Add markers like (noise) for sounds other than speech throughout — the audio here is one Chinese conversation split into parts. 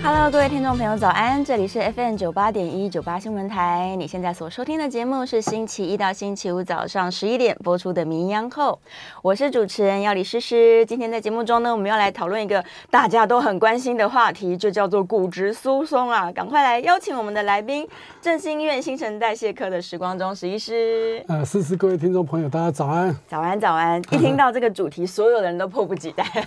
Hello，各位听众朋友，早安！这里是 FM 九八点一九八新闻台。你现在所收听的节目是星期一到星期五早上十一点播出的《名医央后》，我是主持人要李诗诗。今天在节目中呢，我们要来讨论一个大家都很关心的话题，就叫做骨质疏松啊！赶快来邀请我们的来宾，振兴医院新陈代谢科的时光中史医师。呃，诗诗，各位听众朋友，大家早安！早安，早安！一听到这个主题，所有人都迫不及待。(laughs)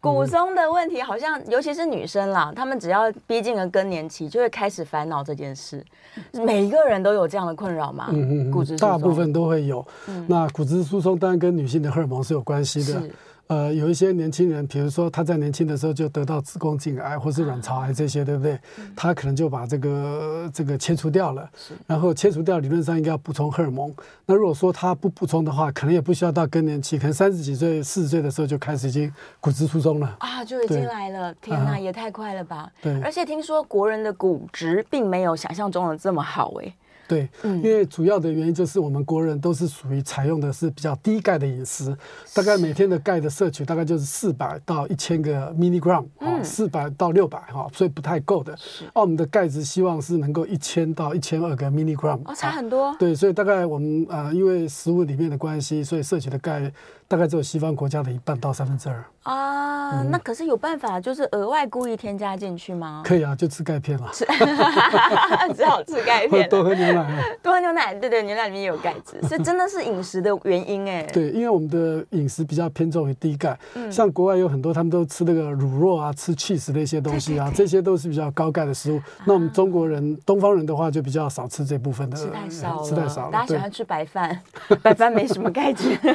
骨松的问题，好像尤其是女生啦，她们只要逼近了更年期，就会开始烦恼这件事。每一个人都有这样的困扰吗？嗯嗯，骨质疏松，大部分都会有。嗯、那骨质疏松当然跟女性的荷尔蒙是有关系的。呃，有一些年轻人，比如说他在年轻的时候就得到子宫颈癌或是卵巢癌这些，对不对？他可能就把这个这个切除掉了，然后切除掉，理论上应该要补充荷尔蒙。那如果说他不补充的话，可能也不需要到更年期，可能三十几岁、四十岁的时候就开始已经骨质疏松了啊，就已经来了。天哪，也太快了吧！对，而且听说国人的骨质并没有想象中的这么好诶。对，因为主要的原因就是我们国人都是属于采用的是比较低钙的饮食，大概每天的钙的摄取大概就是四百到一千个 milligram 啊，四百到六百哈，所以不太够的。而，我们的钙质希望是能够一千到一千二个 milligram，哦，差很多。对，所以大概我们呃，因为食物里面的关系，所以摄取的钙。大概只有西方国家的一半到三分之二啊，那可是有办法，就是额外故意添加进去吗？可以啊，就吃钙片了，吃 (laughs) 只好吃钙片，多喝牛奶，多喝牛奶，对对，牛奶里面也有钙质，(laughs) 所以真的是饮食的原因哎。对，因为我们的饮食比较偏重于低钙，像国外有很多他们都吃那个乳酪啊，吃 cheese 的一些东西啊，这些都是比较高钙的食物。那我们中国人、东方人的话就比较少吃这部分的，吃太少了，吃太少了。大家喜欢吃白饭，白饭没什么钙质。(laughs)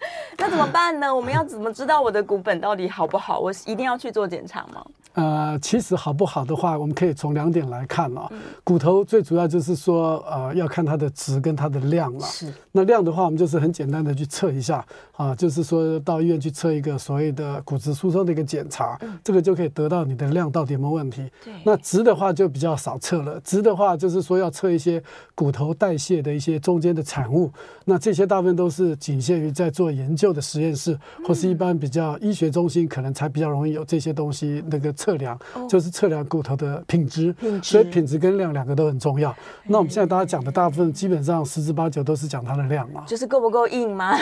(laughs) 那怎么办呢？我们要怎么知道我的骨本到底好不好？我一定要去做检查吗？呃，其实好不好的话，我们可以从两点来看啊。骨头最主要就是说，呃，要看它的值跟它的量了。是。那量的话，我们就是很简单的去测一下啊，就是说到医院去测一个所谓的骨质疏松的一个检查，这个就可以得到你的量到底有没有问题。对。那值的话就比较少测了，值的话就是说要测一些骨头代谢的一些中间的产物。那这些大部分都是仅限于在做研究的实验室，或是一般比较医学中心，可能才比较容易有这些东西那个。测量就是测量骨头的品质，所以品质跟量两个都很重要。那我们现在大家讲的大部分基本上十之八九都是讲它的量嘛，就是够不够硬吗？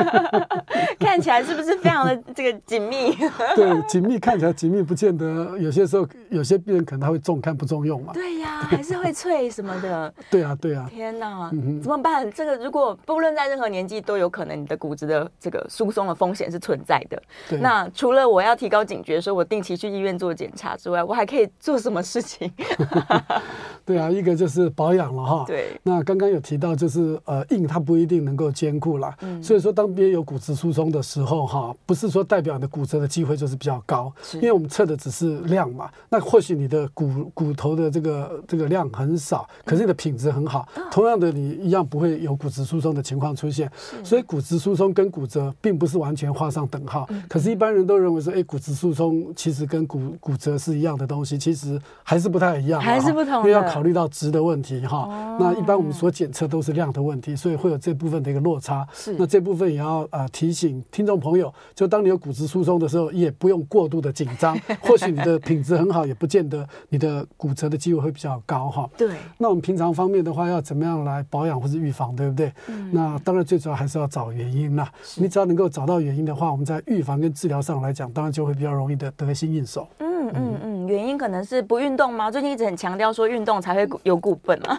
(laughs) 看起来是不是非常的这个紧密？对，紧密看起来紧密，不见得有些时候有些病人可能他会重看不重用嘛。对呀，还是会脆什么的。对啊，对啊。天哪，怎么办？这个如果不论在任何年纪都有可能你的骨质的这个疏松的风险是存在的。那除了我要提高警觉，说我定期去。医院做检查之外，我还可以做什么事情？(laughs) (laughs) 对啊，一个就是保养了哈。对。那刚刚有提到，就是呃硬它不一定能够兼顾了。嗯。所以说，当别人有骨质疏松的时候，哈，不是说代表你的骨折的机会就是比较高，因为我们测的只是量嘛。那或许你的骨骨头的这个这个量很少，可是你的品质很好。嗯。同样的，你一样不会有骨质疏松的情况出现。所以骨质疏松跟骨折并不是完全画上等号。嗯。可是，一般人都认为说，哎，骨质疏松其实跟骨骨折是一样的东西，其实还是不太一样，还是不同，因为要考虑到值的问题哈。哦、那一般我们所检测都是量的问题，所以会有这部分的一个落差。是，那这部分也要呃提醒听众朋友，就当你有骨质疏松的时候，也不用过度的紧张。(laughs) 或许你的品质很好，也不见得你的骨折的机会会比较高哈。对。那我们平常方面的话，要怎么样来保养或是预防，对不对？嗯。那当然最主要还是要找原因啦。是你只要能够找到原因的话，我们在预防跟治疗上来讲，当然就会比较容易的得心应手。嗯嗯嗯，原因可能是不运动吗？最近一直很强调说运动才会有骨本嘛。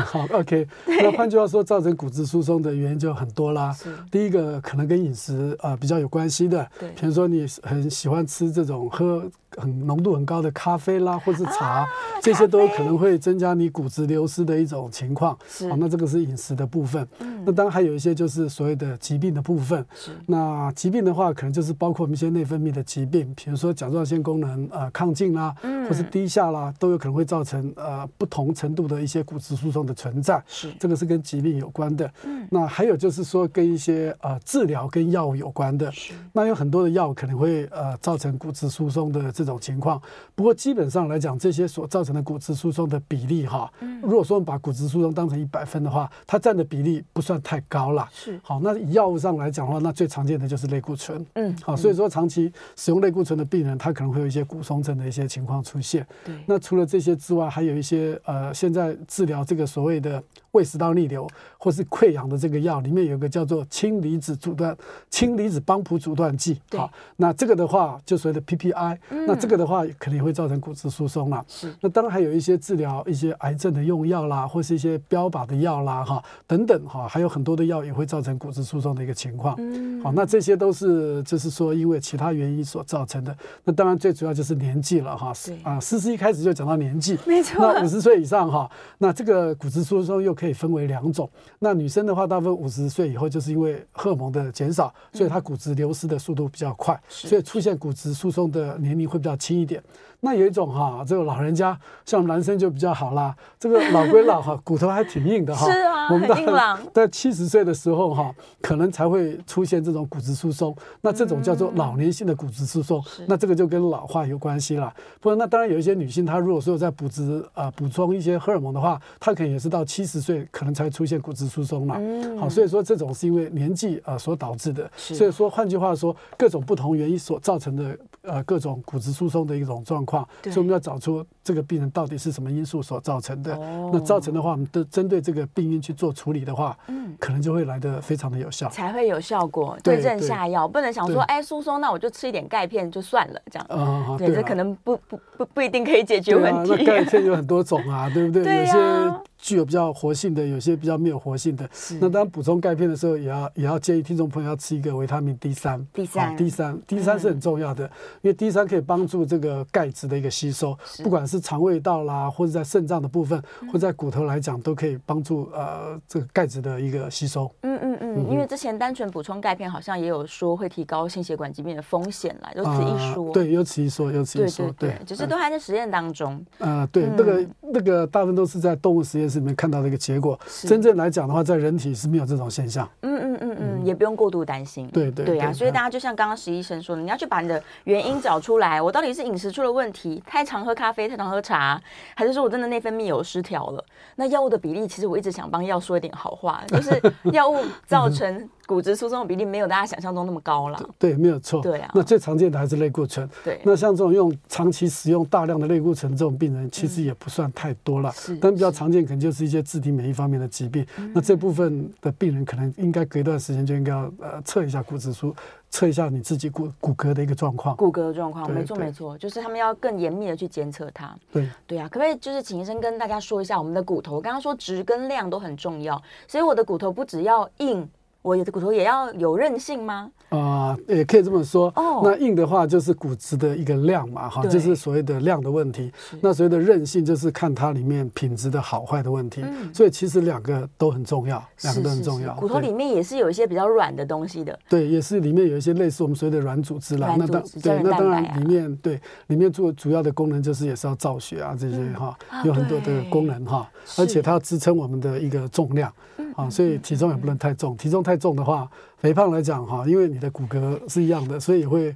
好，OK。那换句话说，造成骨质疏松的原因就很多啦。是。第一个可能跟饮食啊比较有关系的，对。比如说你很喜欢吃这种喝很浓度很高的咖啡啦，或是茶，这些都可能会增加你骨质流失的一种情况。是。好，那这个是饮食的部分。嗯。那当然还有一些就是所谓的疾病的部分。是。那疾病的话，可能就是包括我们一些内分泌的疾病，比如说甲状腺功能呃亢进啦，或是低下啦，都有可能会造成呃不同程度的一些骨质疏松的存在。是。这个是跟疾病有关的。嗯。那还有就是说跟一些呃治疗跟药物有关的。是。那有很多的药可能会呃造成骨质疏松的这种情况。不过基本上来讲，这些所造成的骨质疏松的比例哈，如果说把骨质疏松当成一百分的话，它占的比例不算太高了。是。好，那以药物上来讲的话，那最常见的就是类固醇。嗯。好，所以说长期使用类固醇的病人，他可能会有一些骨松症的一些情况出现。对。那除了这些之外，还有一些呃，现在治疗这个所谓的胃食道逆流或是溃疡的这个药，里面有个叫做氢离子阻断氢离子帮谱阻断剂。好，那这个的话就所谓的 PPI，嗯。那这个的话肯定会造成骨质疏松了。是。那当然还有一些治疗一些癌症的用药啦，或是一些标靶的药啦，哈，等等哈，还有很多的药也会造成骨质疏松的一个情况。嗯。好，那这些都是就是说因为其他原因所造成的。那当然最主要就是年纪了哈。是啊，诗诗一开始就讲到年纪，没错。那五十岁以上哈，那这个骨质疏松又可以分为两种。那女生的话，大部分五十岁以后就是因为荷尔蒙的减少，所以她骨质流失的速度比较快，所以出现骨质疏松的年龄会比较轻一点。那有一种哈，这个老人家像男生就比较好啦，这个老归老哈，(laughs) 骨头还挺硬的哈。是啊，我们很硬朗。在七十岁的时候哈，可能才会出现这种骨质疏松。那这种叫做老年性的骨质疏松，那这个就跟老化有关系了。不过那当然有一些女性，她如果说有在补质啊补充一些荷尔蒙的话，她可能也是到七十岁可能才出现骨质疏松了。嗯。好，所以说这种是因为年纪啊所导致的。所以说换句话说，各种不同原因所造成的呃各种骨质疏松的一种状况。所以我们要找出这个病人到底是什么因素所造成的。哦、那造成的话，我们都针对这个病因去做处理的话，嗯，可能就会来得非常的有效，才会有效果。对症下药，不能想说，哎，疏松，那我就吃一点钙片就算了，这样。嗯，对，这可能不不不不一定可以解决问题。啊、那盖片有很多种啊，对不对？(laughs) 对呀、啊。有些具有比较活性的，有些比较没有活性的。是。那当然补充钙片的时候，也要也要建议听众朋友要吃一个维他命 D 三。D 三。D 三，D 三是很重要的，嗯、因为 D 三可以帮助这个钙质的一个吸收，不管是肠胃道啦，或者在肾脏的部分，或者在骨头来讲，都可以帮助呃这个钙质的一个吸收。嗯嗯嗯。因为之前单纯补充钙片，好像也有说会提高心血管疾病的风险啦，有此一说。对，有此一说，有此一说。对，只是都还在实验当中。呃，对，嗯、那个那个大部分都是在动物实验室里面看到的一个结果，真正来讲的话，在人体是没有这种现象。嗯嗯嗯嗯，也不用过度担心。对对对啊，所以大家就像刚刚石医生说的，你要去把你的原因找出来，我到底是饮食出了问题，太常喝咖啡，太常喝茶，还是说我真的内分泌有失调了？那药物的比例，其实我一直想帮药说一点好话，就是 (laughs) 药物造成。骨质疏松的比例没有大家想象中那么高了。对，没有错。对啊。那最常见的还是类固醇。对。那像这种用长期使用大量的类固醇这种病人，其实也不算太多了。是。但比较常见可能就是一些自体免疫方面的疾病。那这部分的病人可能应该隔一段时间就应该要呃测一下骨质疏，测一下你自己骨骨骼的一个状况。骨骼的状况，没错没错，就是他们要更严密的去监测它。对。对啊，可不可以就是请医生跟大家说一下我们的骨头？刚刚说质跟量都很重要，所以我的骨头不只要硬。我的骨头也要有韧性吗？啊、呃，也可以这么说。哦，那硬的话就是骨质的一个量嘛，哈，就是所谓的量的问题。那所谓的韧性就是看它里面品质的好坏的问题。嗯，所以其实两个都很重要，两个都很重要。骨头里面也是有一些比较软的东西的。对，也是里面有一些类似我们所谓的软组织啦。那当对，那当然里面对里面做主要的功能就是也是要造血啊这些哈，有很多的功能哈，而且它要支撑我们的一个重量。啊，所以体重也不能太重，体重太重的话，肥胖来讲哈，因为你的骨骼是一样的，所以也会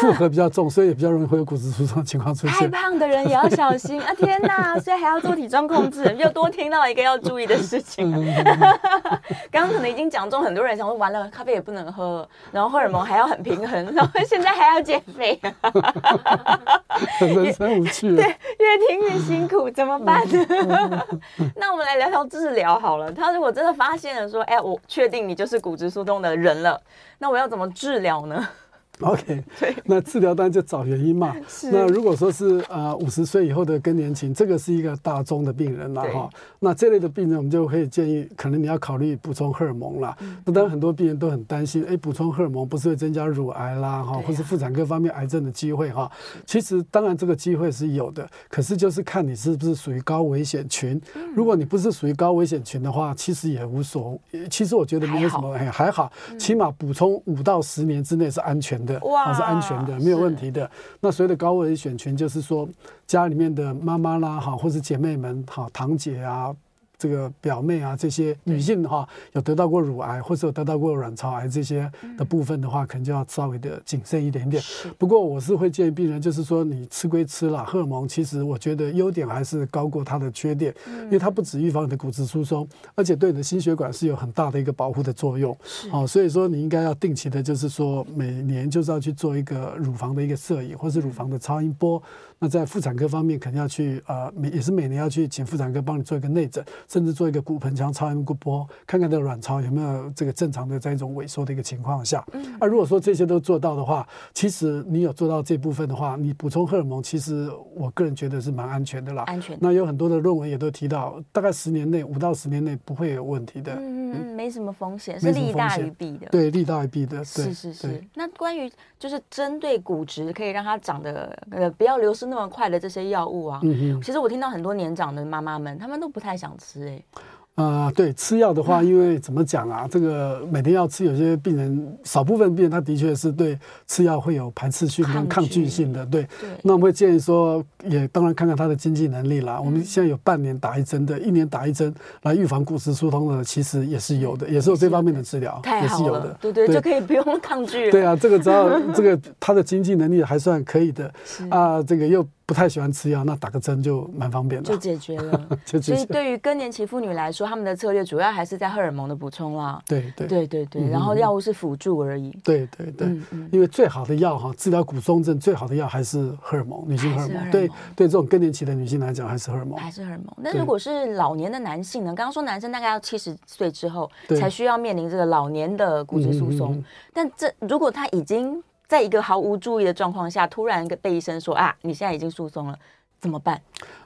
负荷比较重，所以也比较容易会有骨质疏松的情况出现。太胖的人也要小心啊！天哪，所以还要做体重控制，又多听到一个要注意的事情。(laughs) 刚刚可能已经讲中很多人想说，完了，咖啡也不能喝，然后荷尔蒙还要很平衡，然后现在还要减肥，(laughs) 人生无趣。对，越听越辛苦，怎么办呢？(laughs) 那我们来聊聊治疗好了。他如果真的发现了说，哎，我确定你就是骨质疏松的人了，那我要怎么治疗呢？(laughs) OK，那治疗当然就找原因嘛。那如果说是呃五十岁以后的更年期，这个是一个大宗的病人了哈。那这类的病人，我们就可以建议，可能你要考虑补充荷尔蒙了。那当然很多病人都很担心，哎，补充荷尔蒙不是会增加乳癌啦哈，或是妇产科方面癌症的机会哈。其实当然这个机会是有的，可是就是看你是不是属于高危险群。如果你不是属于高危险群的话，其实也无所谓。其实我觉得没有什么，哎，还好，起码补充五到十年之内是安全的。哇，是安全的，没有问题的。那所谓的高危险群，就是说家里面的妈妈啦，哈，或是姐妹们，哈，堂姐啊。这个表妹啊，这些女性哈，有得到过乳癌或者有得到过卵巢癌这些的部分的话，可能就要稍微的谨慎一点点。不过我是会建议病人，就是说你吃归吃了，荷尔蒙其实我觉得优点还是高过它的缺点，因为它不止预防你的骨质疏松，而且对你的心血管是有很大的一个保护的作用。哦，所以说你应该要定期的，就是说每年就是要去做一个乳房的一个摄影，或是乳房的超音波。那在妇产科方面，肯定要去呃，每也是每年要去请妇产科帮你做一个内诊，甚至做一个骨盆腔超音波，看看这个卵巢有没有这个正常的在一种萎缩的一个情况下。嗯。啊，如果说这些都做到的话，其实你有做到这部分的话，你补充荷尔蒙，其实我个人觉得是蛮安全的啦。安全。那有很多的论文也都提到，大概十年内，五到十年内不会有问题的。嗯嗯，没什么风险，是利大于弊的。对，利大于弊的。是是是。那关于就是针对骨质可以让它长得呃不要流失那么快的这些药物啊，嗯，其实我听到很多年长的妈妈们，她们都不太想吃哎。啊、呃，对，吃药的话，因为怎么讲啊？这个每天要吃，有些病人，少部分病人，他的确是对吃药会有排斥性跟抗拒性的。对，对，那我们会建议说，也当然看看他的经济能力啦。我们现在有半年打一针的，一年打一针来预防骨质疏松的，其实也是有的，也是有这方面的治疗，也是有的。对对，对，就可以不用 (laughs) 抗拒。对啊，这个只要这个他的经济能力还算可以的啊，这个又。不太喜欢吃药，那打个针就蛮方便的，就解决了。(laughs) 所以对于更年期妇女来说，他们的策略主要还是在荷尔蒙的补充啦。对对对对对，然后药物是辅助而已。对对对，因为最好的药哈，治疗骨松症最好的药还是荷尔蒙，女性荷尔蒙。对对，这种更年期的女性来讲，还是荷尔蒙。还是荷尔蒙。那如果是老年的男性呢？刚刚说男生大概要七十岁之后才需要面临这个老年的骨质疏松，但这如果他已经在一个毫无注意的状况下，突然被医生说啊，你现在已经疏松了。怎么办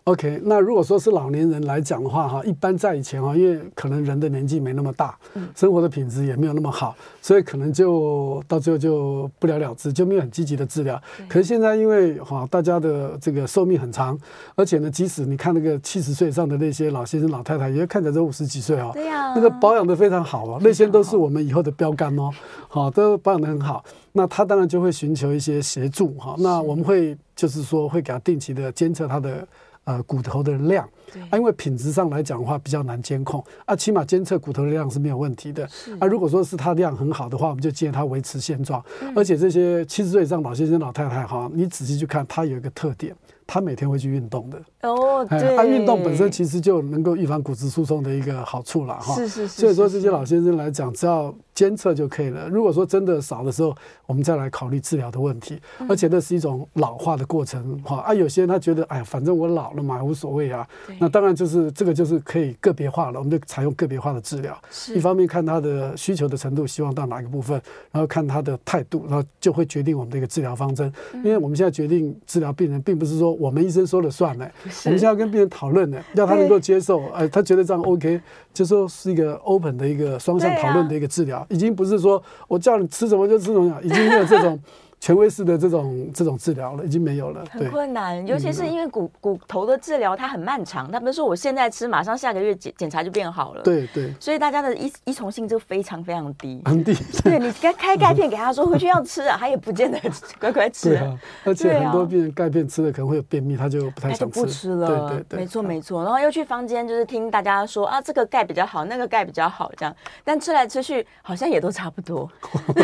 ？OK，那如果说是老年人来讲的话，哈，一般在以前哈，因为可能人的年纪没那么大，生活的品质也没有那么好，所以可能就到最后就不了了之，就没有很积极的治疗。可是现在因为哈，大家的这个寿命很长，而且呢，即使你看那个七十岁以上的那些老先生、老太太，也看起来都五十几岁哦，对呀，那个保养的非常好哦，那些都是我们以后的标杆哦，好，都保养的很好。那他当然就会寻求一些协助哈，那我们会就是说会给他定期的监测他的呃骨头的量，啊，因为品质上来讲的话比较难监控啊，起码监测骨头的量是没有问题的啊。如果说是他量很好的话，我们就建议他维持现状。而且这些七十岁以上老先生老太太哈，你仔细去看，他有一个特点。他每天会去运动的哦，对，他运动本身其实就能够预防骨质疏松的一个好处了哈。是是是。所以说这些老先生来讲，只要监测就可以了。如果说真的少的时候，我们再来考虑治疗的问题。而且那是一种老化的过程哈啊，有些人他觉得哎，反正我老了嘛，无所谓啊。那当然就是这个就是可以个别化了，我们就采用个别化的治疗。一方面看他的需求的程度，希望到哪一个部分，然后看他的态度，然后就会决定我们的一个治疗方针。因为我们现在决定治疗病人，并不是说。我们医生说了算呢，我们现在要跟病人讨论呢，要他能够接受，哎，他觉得这样 OK，就说是一个 open 的一个双向讨论的一个治疗，已经不是说我叫你吃什么就吃什么，已经没有这种。权威式的这种这种治疗了，已经没有了，很困难，尤其是因为骨骨头的治疗它很漫长，他不是说我现在吃，马上下个月检检查就变好了，对对，所以大家的依依从性就非常非常低，很低。对，你开开钙片给他说回去要吃啊，(laughs) 他也不见得 (laughs) 乖乖吃。对啊，而且很多病人钙片吃了可能会有便秘，他就不太想吃，不吃了。对对对，没错没错。然后又去房间就是听大家说啊，这个钙比较好，那个钙比较好，这样，但吃来吃去好像也都差不多。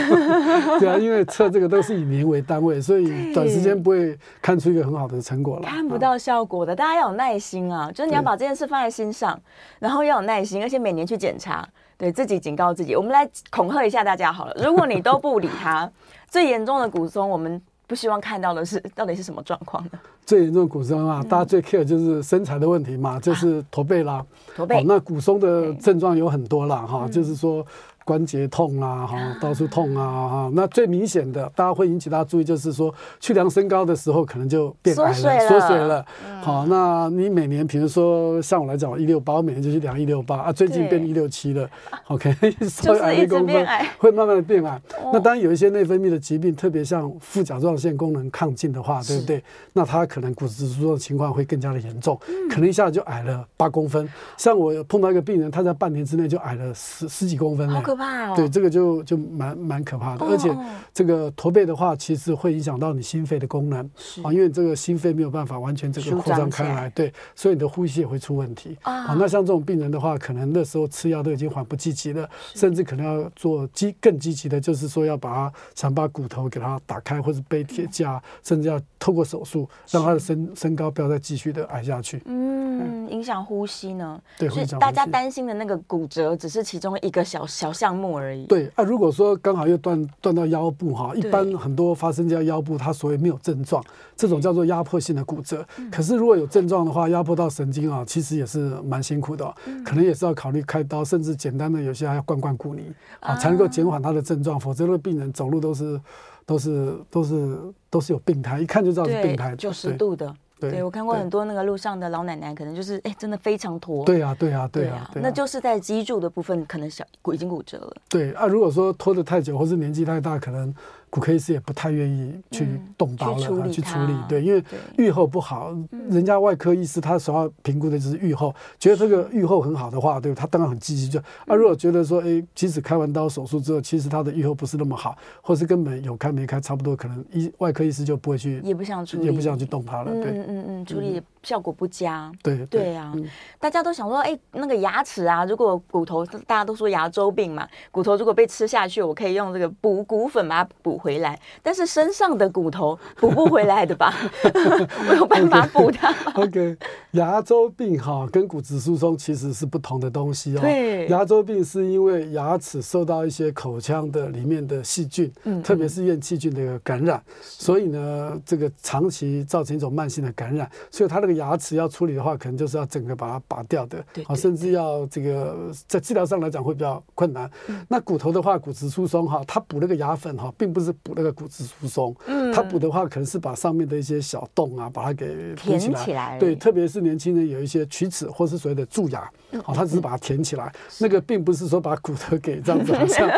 (laughs) 对啊，因为测这个都是以年为单位。所以短时间不会看出一个很好的成果了，看不到效果的。大家要有耐心啊，就是你要把这件事放在心上，然后要有耐心，而且每年去检查，对自己警告自己。我们来恐吓一下大家好了，如果你都不理他，(laughs) 最严重的骨松，我们不希望看到的是到底是什么状况呢？最严重的骨松啊，大家最 care 就是身材的问题嘛，就是驼背啦。驼背。那骨松的症状有很多啦，哈，就是说。关节痛啊，哈，到处痛啊，哈。那最明显的，大家会引起大家注意，就是说去量身高的时候，可能就变矮了，缩水了。好，那你每年，比如说像我来讲，我一六八，我每年就去量一六八啊，最近变一六七了。(laughs) OK，(laughs) 稍微矮一公分，会慢慢的变矮。那当然有一些内分泌的疾病，特别像副甲状腺功能亢进的话，对不对？那它可能骨质疏松的情况会更加的严重，可能一下子就矮了八公分。像我碰到一个病人，他在半年之内就矮了十十几公分，好可怕哦！对，这个就就蛮蛮可怕的。而且这个驼背的话，其实会影响到你心肺的功能啊，因为这个心肺没有办法完全这个扩张开来，对，所以你的呼吸也会出问题啊。那像这种病人的话，可能那时候吃药都已经缓不积极了，甚至可能要做积更积极的，就是说要把它想把骨头给它打开，或者背铁架，甚至要透过手术让他的身身高不要再继续的矮下去。嗯，影响呼吸呢？对，所以大家担心的那个骨折只是其中一个小小项目而已。对啊，如果说刚好又断断到腰部哈，一般很多发生在腰部，它所谓没有症状，这种叫做压迫性的骨折。可是如果有症状的话，压迫到神经啊，其实也是蛮辛苦的，可能也是要考虑开刀，甚至简单的有些还要灌灌骨泥啊，才能够减缓他的症状。否则，那病人走路都是都是都是都是有病态，一看就知道是病态。九十度的。对，对，我看过很多那个路上的老奶奶，可能就是哎，真的非常驼。对呀，对呀，对呀，那就是在脊柱的部分可能小骨已经骨折了。对啊，如果说拖得太久，或是年纪太大，可能。骨科医师也不太愿意去动刀了，嗯、去处理，对，因为愈后不好，人家外科医师他首要评估的就是愈后，嗯、觉得这个愈后很好的话，对，他当然很积极。就啊，如果觉得说，哎，即使开完刀手术之后，其实他的愈后不是那么好，或是根本有开没开差不多，可能医外科医师就不会去，也不想处理，也不想去动它了，对，嗯嗯嗯，处理效果不佳，对对啊，大家都想说，哎，那个牙齿啊，如果骨头，大家都说牙周病嘛，骨头如果被吃下去，我可以用这个补骨粉把它补回来，但是身上的骨头补不回来的吧？(laughs) 我有办法补它。OK，牙周病哈跟骨质疏松其实是不同的东西哦。对，牙周病是因为牙齿受到一些口腔的里面的细菌，嗯，特别是咽细菌的感染，所以呢，这个长期造成一种慢性的感染，所以它那个牙齿要处理的话，可能就是要整个把它拔掉的，对，甚至要这个在治疗上来讲会比较困难。那骨头的话，骨质疏松哈，它补那个牙粉哈，并不是补那个骨质。疏松，嗯，它补的话可能是把上面的一些小洞啊，把它给填起来。起来对，特别是年轻人有一些龋齿或是所谓的蛀牙，哦，它只是把它填起来。那个并不是说把骨头给这样子，(laughs) 好像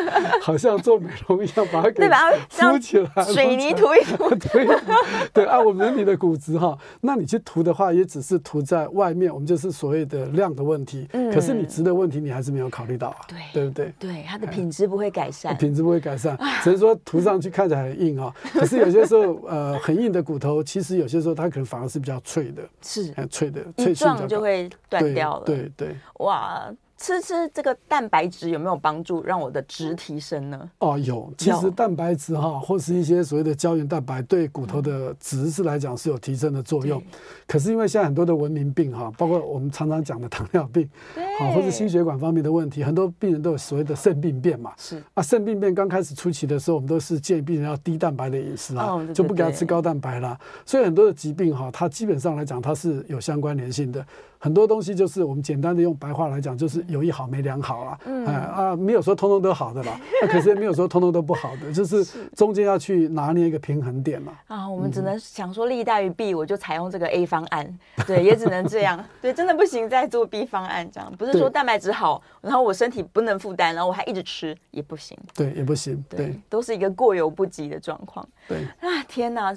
好像做美容一样，把它给敷起来，水泥涂一涂。对 (laughs) 对，按我们人体的骨质哈，那你去涂的话，也只是涂在外面，我们就是所谓的量的问题。嗯，可是你值的问题，你还是没有考虑到啊。对，对不对？对，它的品质不会改善，品质不会改善，只是说涂上去看起来很硬啊。(laughs) 可是有些时候，呃，很硬的骨头，其实有些时候它可能反而是比较脆的，是，很脆的，脆性就会断掉了。对对，对哇。吃吃这个蛋白质有没有帮助，让我的值提升呢？哦，有。其实蛋白质哈，或是一些所谓的胶原蛋白，对骨头的值是来讲是有提升的作用。可是因为现在很多的文明病哈，包括我们常常讲的糖尿病，对，或者心血管方面的问题，很多病人都有所谓的肾病变嘛。是啊，肾病变刚开始初期的时候，我们都是建议病人要低蛋白的饮食啊，就不给他吃高蛋白啦。所以很多的疾病哈，它基本上来讲它是有相关联性的。很多东西就是我们简单的用白话来讲，就是有一好没两好啦。嗯啊，没有说通通都好的啦，(laughs) 那可是也没有说通通都不好的，就是中间要去拿捏一个平衡点嘛。啊，我们只能想说利大于弊，我就采用这个 (laughs) A 方案。对，也只能这样。(laughs) 对，真的不行再做 B 方案这样。不是说蛋白质好，然后我身体不能负担，然后我还一直吃也不行。对，也不行。对，都是一个过犹不及的状况。对啊，天哪！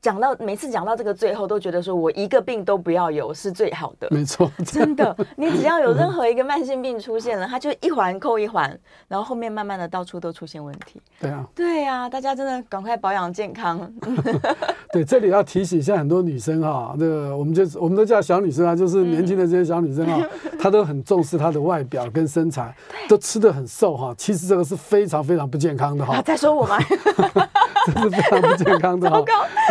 讲到每次讲到这个最后，都觉得说我一个病都不要有是最好的。没错，真的，你只要有任何一个慢性病出现了，它就一环扣一环，然后后面慢慢的到处都出现问题。对啊，对啊，大家真的赶快保养健康。(laughs) 对，这里要提醒一下很多女生哈，那个我们就我们都叫小女生啊，就是年轻的这些小女生啊，(laughs) 她都很重视她的外表跟身材，都吃的很瘦哈。其实这个是非常非常不健康的哈。再说我吗？(laughs) 这是非常不健康的哈，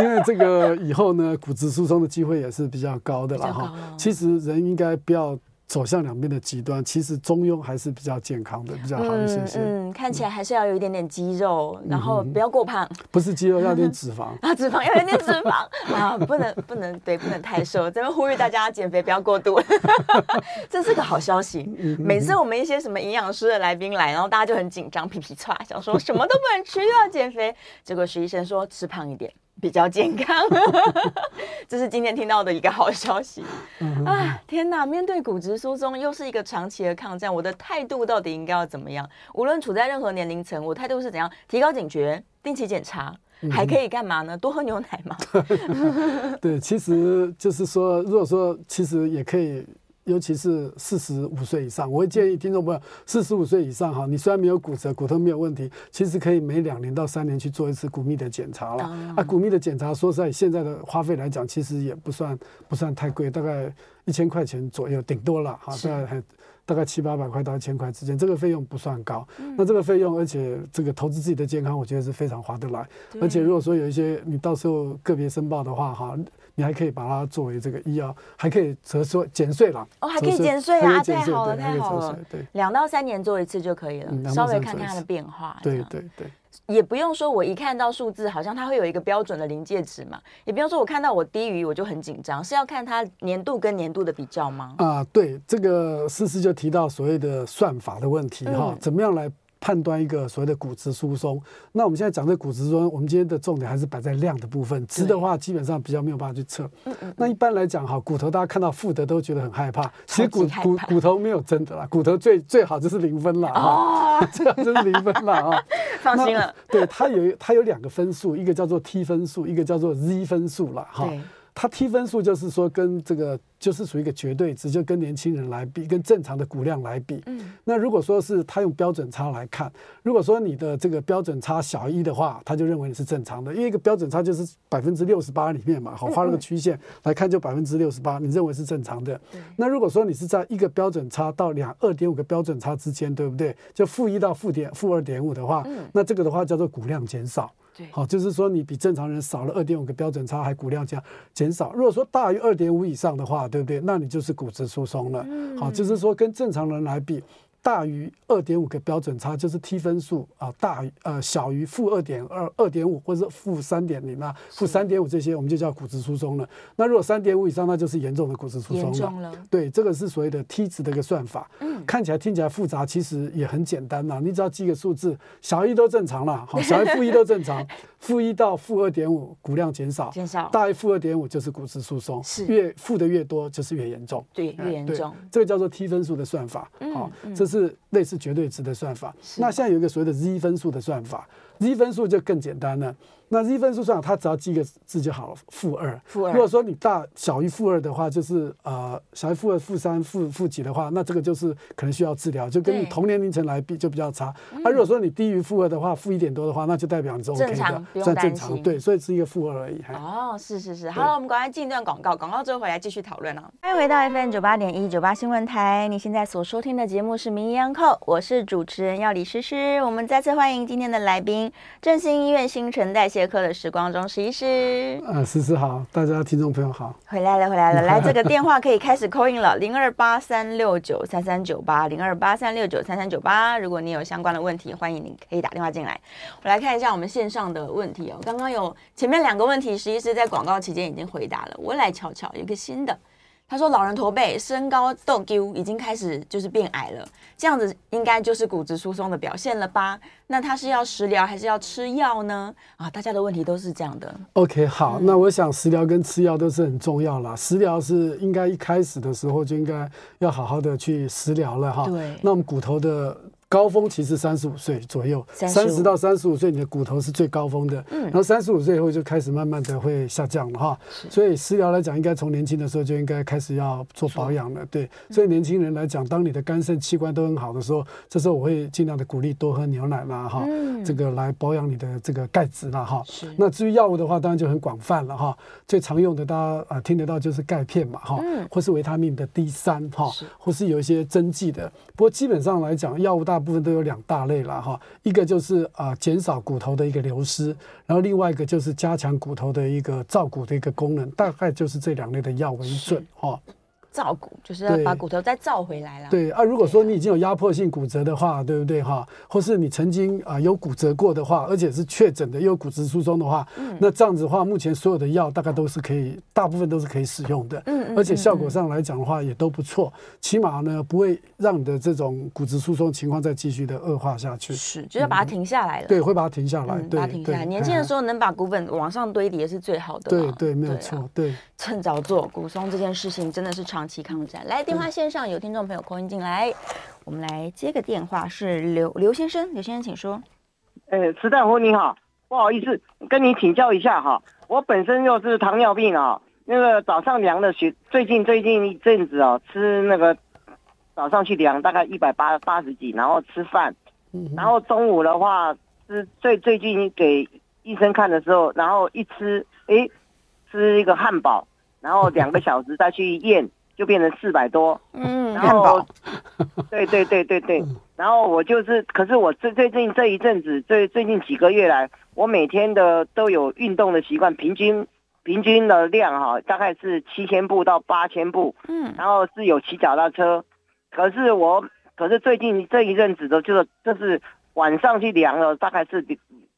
因为。这个以后呢，骨质疏松的机会也是比较高的了哈。其实人应该不要走向两边的极端，其实中庸还是比较健康的，比较好一些些。嗯，嗯，看起来还是要有一点点肌肉，嗯、然后不要过胖。(laughs) 不是肌肉，要点脂肪 (laughs) 啊，脂肪要有点脂肪啊，不能不能对，不能太瘦。咱们呼吁大家减肥不要过度，(laughs) 这是个好消息。每次我们一些什么营养师的来宾来，然后大家就很紧张，皮皮剉，想说什么都不能吃，又要减肥。结果徐医生说吃胖一点。比较健康，(laughs) 这是今天听到的一个好消息。啊，天哪！面对骨质疏松，又是一个长期的抗战，我的态度到底应该要怎么样？无论处在任何年龄层，我态度是怎样？提高警觉，定期检查，还可以干嘛呢？多喝牛奶吗？(laughs) 对，其实就是说，如果说其实也可以。尤其是四十五岁以上，我会建议听众朋友，四十五岁以上哈，你虽然没有骨折，骨头没有问题，其实可以每两年到三年去做一次骨密的检查了。啊，骨密的检查，说实在，现在的花费来讲，其实也不算不算太贵，大概一千块钱左右，顶多了哈，大概还大概七八百块到一千块之间，这个费用不算高。那这个费用，而且这个投资自己的健康，我觉得是非常划得来。而且如果说有一些你到时候个别申报的话，哈。你还可以把它作为这个医药，还可以折税减税了。哦，还可以减税啊！太好了，太好了。对，两到三年做一次就可以了，嗯、稍微看看它的变化。对对对，也不用说我一看到数字，好像它会有一个标准的临界值嘛。也不用说我看到我低于我就很紧张，是要看它年度跟年度的比较吗？啊，对，这个思思就提到所谓的算法的问题哈，嗯、怎么样来？判断一个所谓的骨质疏松，那我们现在讲这骨质疏松，我们今天的重点还是摆在量的部分，值的话基本上比较没有办法去测。嗯嗯。那一般来讲哈，骨头大家看到负的都觉得很害怕，其实骨骨骨头没有真的啦，骨头最最好就是零分了啊，最好就是零分了啊，(laughs) 放心了。对，它有它有两个分数，一个叫做 T 分数，一个叫做 Z 分数了哈。它 T 分数就是说跟这个就是属于一个绝对值，就跟年轻人来比，跟正常的骨量来比。嗯。那如果说是他用标准差来看，如果说你的这个标准差小一的话，他就认为你是正常的，因为一个标准差就是百分之六十八里面嘛，好，画了个曲线来看就百分之六十八，你认为是正常的。那如果说你是在一个标准差到两二点五个标准差之间，对不对？就负一到负点负二点五的话，那这个的话叫做骨量减少。好，就是说你比正常人少了二点五个标准差，还骨量这样减少。如果说大于二点五以上的话，对不对？那你就是骨质疏松了。好，就是说跟正常人来比。大于二点五个标准差，就是 T 分数啊，大于呃小于负二点二二点五或者负三点零啊，负三点五这些我们就叫骨质疏松了。那如果三点五以上，那就是严重的骨质疏松了。对，这个是所谓的 T 值的一个算法。嗯，看起来听起来复杂，其实也很简单呐。你只要记个数字，小一都正常了，好，小于负一都正常，(laughs) 负一到负二点五骨量减少，减少大于负二点五就是骨质疏松，是越负的越多就是越严重，对，越严重。这个叫做 T 分数的算法，好，这是。是类似绝对值的算法，那现在有一个所谓的 Z 分数的算法，Z 分数就更简单了。那 Z 分数算法，它只要记一个字就好了，负二。负二。如果说你大小于负二的话，就是呃小于负二、负三、负负几的话，那这个就是可能需要治疗，就跟你同年龄层来比就比较差。那如果说你低于负二的话，负一点多的话，那就代表你是 OK 的，算正常。对，所以是一个负二而已。哦，是是是。好了，我们赶快进一段广告，广告之后回来继续讨论啊。欢迎回到 FM 九八点一九八新闻台，你现在所收听的节目是《名医央叩》，我是主持人要李诗诗。我们再次欢迎今天的来宾，振兴医院新陈代谢科的时光中石医师。呃，诗诗好，大家听众朋友好，回来了，回来了，来，这个 (laughs) 电话可以开始 call in 了，零二八三六九三三九八，零二八三六九三三九八。如果你有相关的问题，欢迎你可以打电话进来。我来看一下我们线上的问题哦，刚刚有前面两个问题，石医师在广告期间已经回答了，我来瞧瞧，有一个新的。他说：“老人驼背，身高都丢，已经开始就是变矮了，这样子应该就是骨质疏松的表现了吧？那他是要食疗还是要吃药呢？啊，大家的问题都是这样的。OK，好，嗯、那我想食疗跟吃药都是很重要啦。食疗是应该一开始的时候就应该要好好的去食疗了哈。对，那我们骨头的。”高峰其实三十五岁左右，三十到三十五岁你的骨头是最高峰的，嗯，然后三十五岁以后就开始慢慢的会下降了哈，所以食疗来讲，应该从年轻的时候就应该开始要做保养了，对，所以年轻人来讲，当你的肝肾器官都很好的时候，这时候我会尽量的鼓励多喝牛奶啦哈，这个来保养你的这个钙质啦哈，那至于药物的话，当然就很广泛了哈，最常用的大家啊听得到就是钙片嘛哈，或是维他命的 D 三哈，或是有一些针剂的，不过基本上来讲，药物大。大部分都有两大类了哈，一个就是啊减少骨头的一个流失，然后另外一个就是加强骨头的一个造骨的一个功能，大概就是这两类的药为准哈。造骨，就是要把骨头再造回来了。对啊，如果说你已经有压迫性骨折的话，对不对哈？或是你曾经啊有骨折过的话，而且是确诊的又有骨质疏松的话，嗯，那这样子的话，目前所有的药大概都是可以，大部分都是可以使用的。嗯，而且效果上来讲的话，也都不错，起码呢不会让你的这种骨质疏松情况再继续的恶化下去。是，就是要把它停下来了。对，会把它停下来，把它停下来。年轻的时候能把骨本往上堆叠是最好的。对对，没有错。对，趁早做骨松这件事情真的是长期抗战。来，电话线上有听众朋友 call 进来，我们来接个电话，是刘刘先生，刘先生请说。呃，池大夫你好，不好意思跟你请教一下哈，我本身又是糖尿病啊，那个早上量的血，最近最近一阵子啊，吃那个早上去量大概一百八八十几，然后吃饭，然后中午的话是最最近给医生看的时候，然后一吃，哎，吃一个汉堡。然后两个小时再去验，就变成四百多。嗯，然后，对对对对对。然后我就是，可是我最最近这一阵子，最最近几个月来，我每天的都有运动的习惯，平均平均的量哈，大概是七千步到八千步。嗯，然后是有骑脚踏车，可是我，可是最近这一阵子的，就是就是晚上去量了，大概是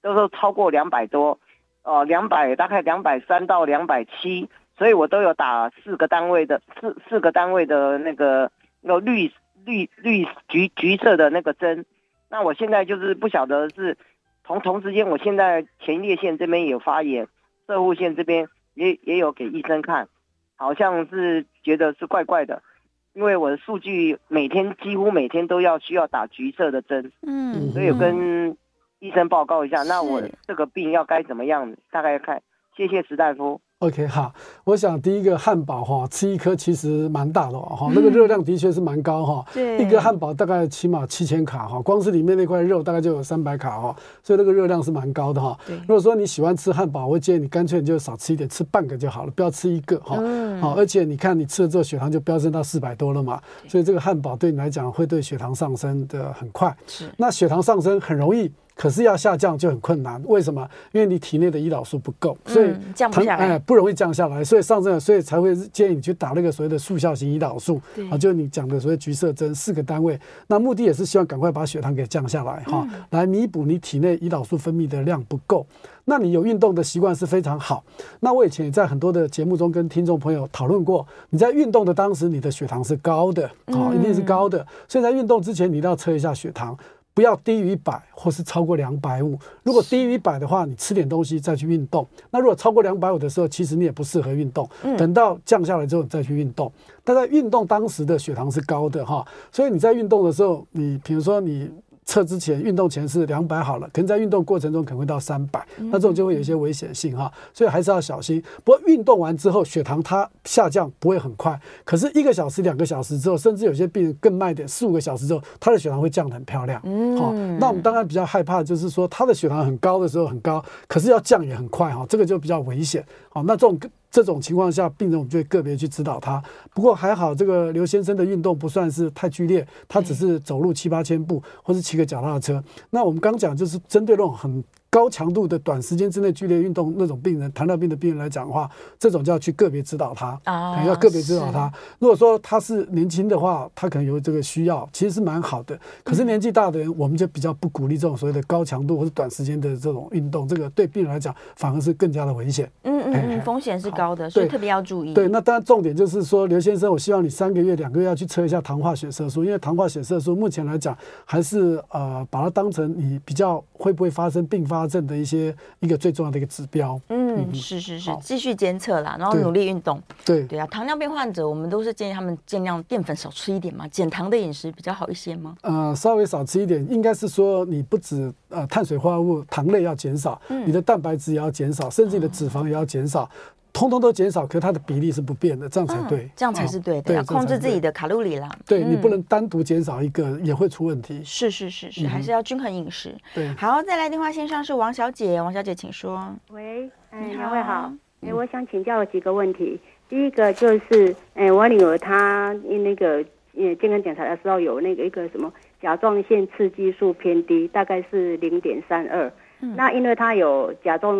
都是超过两百多，哦，两百大概两百三到两百七。所以我都有打四个单位的四四个单位的那个那绿绿绿橘橘色的那个针，那我现在就是不晓得是同同时间，我现在前列腺这边有发炎，射护腺这边也也有给医生看，好像是觉得是怪怪的，因为我的数据每天几乎每天都要需要打橘色的针，嗯，所以跟医生报告一下，那我这个病要该怎么样，大概要看，谢谢石大夫。OK，好，我想第一个汉堡哈，吃一颗其实蛮大的哈，嗯、那个热量的确是蛮高哈。对，一个汉堡大概起码七千卡哈，光是里面那块肉大概就有三百卡哈，所以那个热量是蛮高的哈。对，如果说你喜欢吃汉堡，我会建议你干脆你就少吃一点，吃半个就好了，不要吃一个哈。嗯。好，而且你看你吃了之后血糖就飙升到四百多了嘛，所以这个汉堡对你来讲会对血糖上升的很快。是。那血糖上升很容易。可是要下降就很困难，为什么？因为你体内的胰岛素不够，所以降不下来，哎，不容易降下来，所以上升了，所以才会建议你去打那个所谓的速效型胰岛素，啊，就你讲的所谓橘色针四个单位，那目的也是希望赶快把血糖给降下来哈，来弥补你体内胰岛素分泌的量不够。那你有运动的习惯是非常好。那我以前也在很多的节目中跟听众朋友讨论过，你在运动的当时，你的血糖是高的，啊，一定是高的，所以在运动之前你一定要测一下血糖。不要低于一百，或是超过两百五。如果低于一百的话，你吃点东西再去运动。那如果超过两百五的时候，其实你也不适合运动。等到降下来之后，你再去运动。但在运动当时的血糖是高的哈，所以你在运动的时候，你比如说你。测之前，运动前是两百好了，可能在运动过程中可能会到三百，那这种就会有一些危险性哈，所以还是要小心。不过运动完之后，血糖它下降不会很快，可是一个小时、两个小时之后，甚至有些病人更慢一点，四五个小时之后，他的血糖会降得很漂亮。嗯，好，那我们当然比较害怕，就是说他的血糖很高的时候很高，可是要降也很快哈，这个就比较危险。好，那这种。这种情况下，病人我们就会个别去指导他。不过还好，这个刘先生的运动不算是太剧烈，他只是走路七八千步，或是骑个脚踏车。那我们刚讲就是针对那种很。高强度的短时间之内剧烈运动那种病人，糖尿病的病人来讲的话，这种就要去个别指导他啊，可能要个别指导他。如果说他是年轻的话，他可能有这个需要，其实是蛮好的。可是年纪大的人，我们就比较不鼓励这种所谓的高强度或者短时间的这种运动，这个对病人来讲反而是更加的危险。嗯嗯嗯，风险是高的，所以特别要注意。对，那当然重点就是说，刘先生，我希望你三个月、两个月要去测一下糖化血色素，因为糖化血色素目前来讲还是呃把它当成你比较会不会发生并发症的一些。一个最重要的一个指标，嗯，是是是，继续监测啦，然后努力运动，对。对啊，糖尿病患者我们都是建议他们尽量淀粉少吃一点嘛，减糖的饮食比较好一些吗？呃，稍微少吃一点，应该是说你不止呃碳水化合物、糖类要减少，嗯，你的蛋白质也要减少，甚至你的脂肪也要减少。通通都减少，可是它的比例是不变的，这样才对，这样才是对的，要控制自己的卡路里啦。对，你不能单独减少一个，也会出问题。是是是是，还是要均衡饮食。对，好，再来电话线上是王小姐，王小姐请说。喂，你好，两位好，哎，我想请教几个问题。第一个就是，哎，我女儿她因那个呃健康检查的时候有那个一个什么甲状腺刺激素偏低，大概是零点三二。那因为她有甲状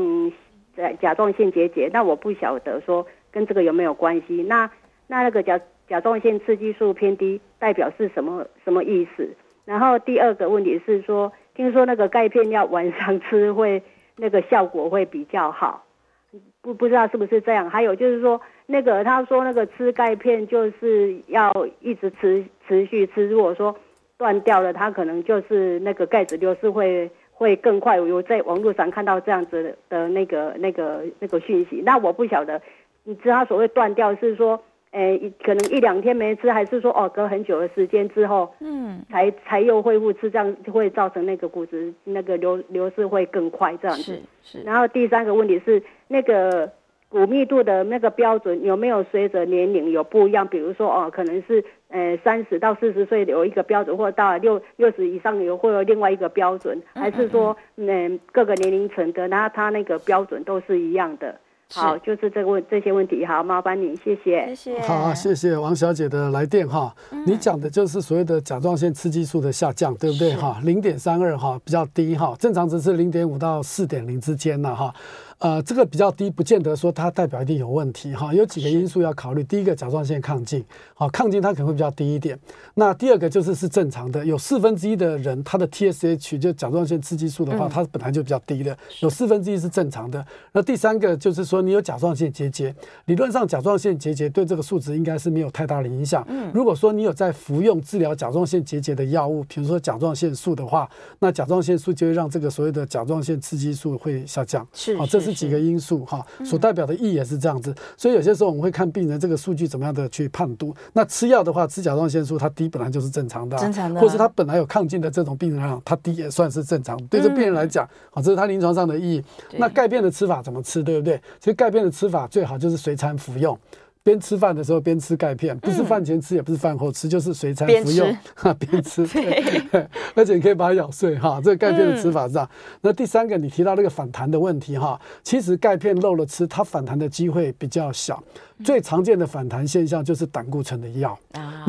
甲状腺结节，那我不晓得说跟这个有没有关系。那那那个甲甲状腺刺激素偏低代表是什么什么意思？然后第二个问题是说，听说那个钙片要晚上吃会那个效果会比较好，不不知道是不是这样？还有就是说，那个他说那个吃钙片就是要一直持持续吃，如果说断掉了，他可能就是那个钙质流失会会更快。我有在网络上看到这样子的的那个那个那个讯息，那我不晓得，你知道他所谓断掉是说？诶，可能一两天没吃，还是说哦，隔很久的时间之后，嗯，才才又恢复吃，这样会造成那个骨质那个流流失会更快，这样子。是是。然后第三个问题是，那个骨密度的那个标准有没有随着年龄有不一样？比如说哦，可能是呃三十到四十岁有一个标准，或者到六六十以上有会有另外一个标准，还是说嗯，嗯各个年龄层的，然后它那个标准都是一样的？好，就是这个问这些问题，好，麻烦你，谢谢，谢谢。好，谢谢王小姐的来电哈。嗯、你讲的就是所谓的甲状腺刺激素的下降，对不对哈？零点三二哈，比较低哈，正常值是零点五到四点零之间呢哈。呃，这个比较低，不见得说它代表一定有问题哈。有几个因素要考虑。第一个，甲状腺亢进，好，亢进它可能会比较低一点。那第二个就是是正常的，有四分之一的人，他的 TSH 就甲状腺刺激素的话，它本来就比较低的，有四分之一是正常的。那第三个就是说，你有甲状腺结节，理论上甲状腺结节对这个数值应该是没有太大的影响。如果说你有在服用治疗甲状腺结节的药物，比如说甲状腺素的话，那甲状腺素就会让这个所谓的甲状腺刺激素会下降。是，好，这是。几个因素哈，所代表的意义也是这样子，所以有些时候我们会看病人这个数据怎么样的去判读。那吃药的话，吃甲状腺素它低本来就是正常的，正常的，或是他本来有抗进的这种病人啊，他低也算是正常。对这病人来讲，好，这是他临床上的意义。那钙片的吃法怎么吃，对不对？其实钙片的吃法最好就是随餐服用。边吃饭的时候边吃钙片，不是饭前吃，也不是饭后吃，嗯、就是随餐服用 (laughs) 哈，边吃，(laughs) 而且你可以把它咬碎哈。这个钙片的吃法是这样。嗯、那第三个，你提到那个反弹的问题哈，其实钙片漏了吃，它反弹的机会比较小。最常见的反弹现象就是胆固醇的药，